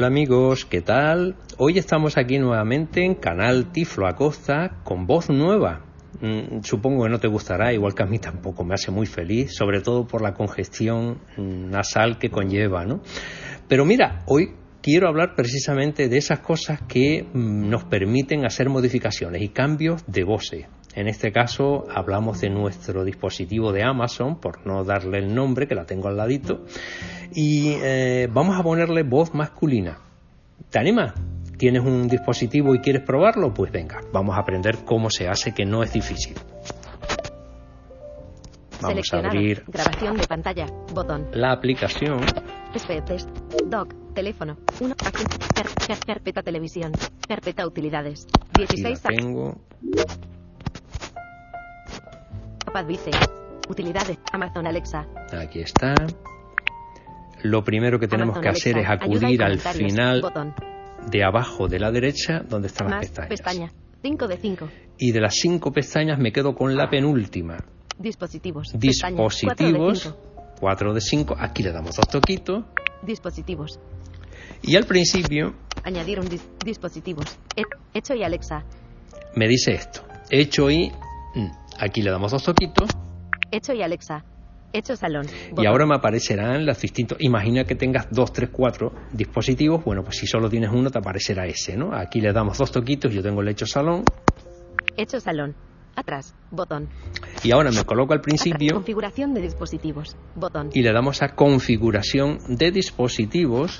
Hola amigos, ¿qué tal? Hoy estamos aquí nuevamente en Canal Tiflo Acosta con voz nueva. Mm, supongo que no te gustará, igual que a mí tampoco me hace muy feliz, sobre todo por la congestión nasal que conlleva, ¿no? Pero mira, hoy quiero hablar precisamente de esas cosas que mm, nos permiten hacer modificaciones y cambios de voces. En este caso hablamos de nuestro dispositivo de Amazon, por no darle el nombre, que la tengo al ladito, y eh, vamos a ponerle voz masculina. ¿Te animas? ¿Tienes un dispositivo y quieres probarlo? Pues venga, vamos a aprender cómo se hace, que no es difícil. Vamos a abrir grabación de pantalla, botón. La aplicación test, doc, teléfono, 1, carpeta televisión, carpeta utilidades, 16 tengo. Pad utilidades, Amazon Alexa. Aquí está. Lo primero que tenemos que hacer es acudir al final de abajo de la derecha donde están las pestañas. Pestaña, 5 de 5. Y de las 5 pestañas me quedo con la penúltima. Dispositivos. Dispositivos. 4 de 5. Aquí le damos dos toquitos. Dispositivos. Y al principio. Añadir un dispositivos. Hecho y Alexa. Me dice esto. Hecho y. Mm, aquí le damos dos toquitos. Hecho y Alexa. Hecho salón. Y ahora me aparecerán los distintos. Imagina que tengas dos, tres, cuatro dispositivos. Bueno, pues si solo tienes uno, te aparecerá ese, ¿no? Aquí le damos dos toquitos. Yo tengo el hecho salón. Hecho salón. Atrás, botón. Y ahora me coloco al principio. configuración de dispositivos, botón. Y le damos a configuración de dispositivos.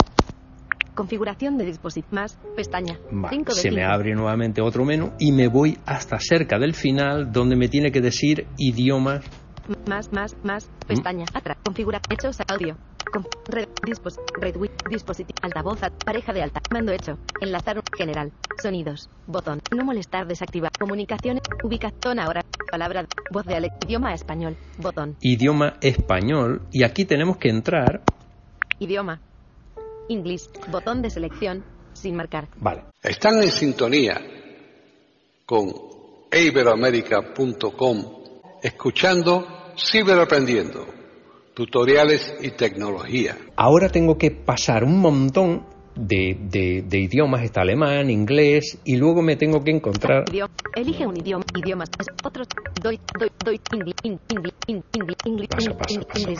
Configuración de dispositivos más, pestaña. se me abre nuevamente otro menú y me voy hasta cerca del final donde me tiene que decir idioma. Más, más, más, pestaña. Atrás, configura, hechos, audio. Con, red, dispos, red, dispositivo, altavoz, pareja de alta, mando hecho, enlazar, general, sonidos, botón, no molestar, desactivar, comunicaciones, ubicación ahora, palabra, voz de Alex, idioma español, botón. Idioma español, y aquí tenemos que entrar. Idioma. Inglés, botón de selección, sin marcar. Vale. Están en sintonía con iberoamerica.com, escuchando Ciberaprendiendo tutoriales y tecnología. Ahora tengo que pasar un montón de, de, idiomas, está alemán, inglés, y luego me tengo que encontrar... Elige un idioma, idiomas, otros, doy, doy, doy, inglés, inglés, inglés, inglés,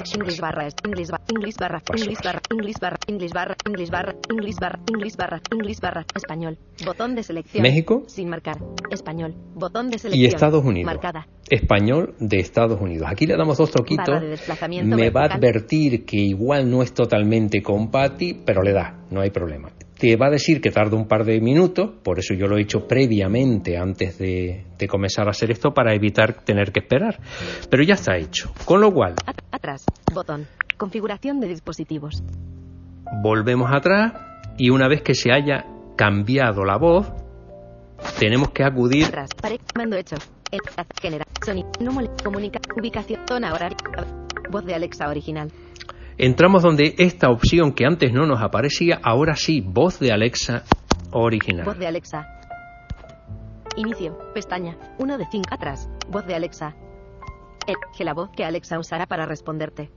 inglés, barra, inglés, inglés, barra, inglés, barra, inglés, barra, inglés, barra, inglés, barra, inglés, barra, inglés, barra, inglés, barra, español, botón de selección. México. Sin marcar, español, botón de selección. Y Estados Unidos. Marcada. Español de Estados Unidos. Aquí le damos dos toquitos. Me va a advertir que igual no es totalmente compati, pero le da, no hay problema. Te va a decir que tarda un par de minutos, por eso yo lo he hecho previamente antes de, comenzar a hacer esto para evitar tener que esperar. Pero ya está hecho. Con lo cual. Atrás, botón. Configuración de dispositivos. Volvemos atrás y una vez que se haya cambiado la voz, tenemos que acudir. Atrás, mando hecho. General, sonido, no comunica, ubicación, zona voz de Alexa original. Entramos donde esta opción que antes no nos aparecía, ahora sí, voz de Alexa original. Voz de Alexa. Inicio, pestaña, 1 de 5 atrás, voz de Alexa. Elige la voz que Alexa usará para responderte.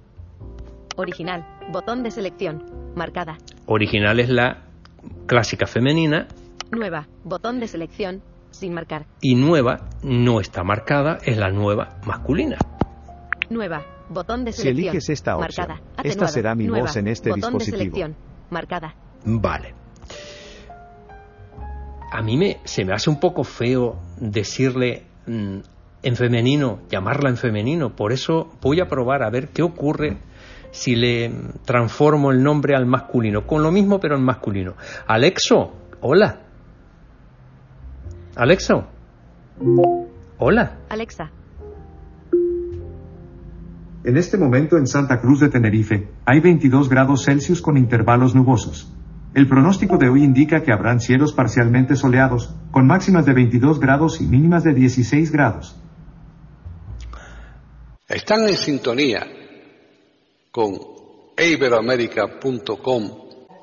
Original, botón de selección, marcada. Original es la clásica femenina. Nueva, botón de selección, sin marcar. Y nueva no está marcada, es la nueva masculina. Nueva, Botón de selección. Si eliges esta opción, esta será mi voz en este botón dispositivo. De selección. Marcada. Vale. A mí me, se me hace un poco feo decirle mm, en femenino, llamarla en femenino. Por eso voy a probar a ver qué ocurre si le transformo el nombre al masculino. Con lo mismo, pero en masculino. Alexo, hola. Alexo. Hola. Alexa. En este momento en Santa Cruz de Tenerife, hay 22 grados Celsius con intervalos nubosos. El pronóstico de hoy indica que habrán cielos parcialmente soleados, con máximas de 22 grados y mínimas de 16 grados. Están en sintonía con iberoamerica.com,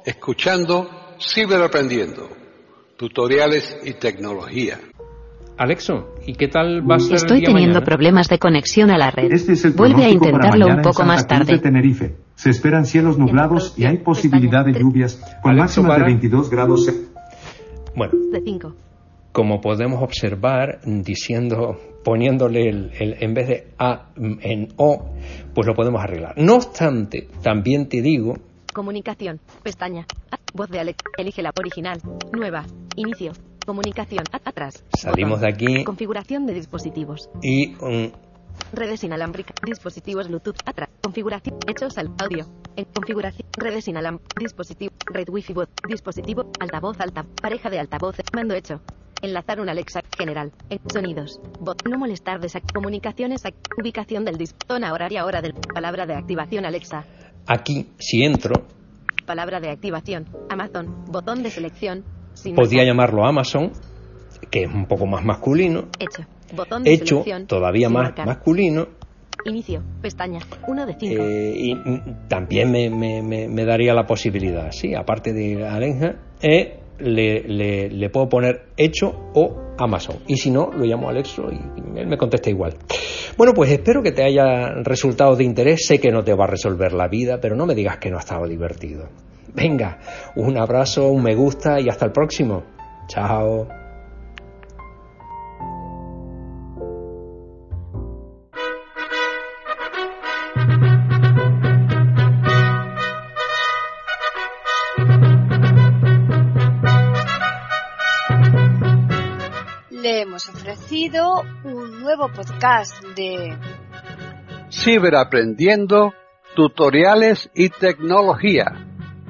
escuchando Ciberaprendiendo, tutoriales y tecnología. Alexo, ¿y qué tal va a ser Estoy el día teniendo mañana? problemas de conexión a la red. Este es el Vuelve a intentarlo un poco más tarde. de Tenerife. Se esperan cielos nublados y hay posibilidad de lluvias, con Alexa, máximas de para. 22 grados. Bueno, De 5. como podemos observar, diciendo, poniéndole el, el- en vez de A mm, en O, pues lo podemos arreglar. No obstante, también te digo, Comunicación. Pestaña. Voz de Alex. Elige la original. Nueva. Inicio. Comunicación. Atrás. Salimos de aquí. Configuración de dispositivos. y mm, Redes inalámbricas. Dispositivos Bluetooth. Atrás. Configuración. Hechos al audio. En configuración. Redes inalámbricas. Dispositivo. Red Wi-Fi bot. Dispositivo. Altavoz alta. Pareja de altavoces. Mando hecho. Enlazar un Alexa general. En sonidos. Bot. No molestar. Comunicaciones. ac- Ubicación del disp. Zona horaria. Hora del. Palabra de activación Alexa. aquí, si entro, Palabra de activación. Amazon. Botón de selección. Sin marcar. llamarlo Amazon, que es un poco más masculino, Hecho. Botón de hecho todavía más marcar. masculino, Inicio. Pestaña. 1 de 5. eh, y mm, también me, me- me- me daría la posibilidad, sí, aparte de Alexa, eh, le, le- le puedo poner hecho o Amazon. Y si no, lo llamo Alexo y él me contesta igual. Bueno, pues espero que te haya resultado de interés. Sé que no te va a resolver la vida, pero no me digas que no ha estado divertido. Venga, un abrazo, un me gusta y hasta el próximo. Chao. Le hemos ofrecido un nuevo podcast de Ciberaprendiendo, tutoriales y tecnología.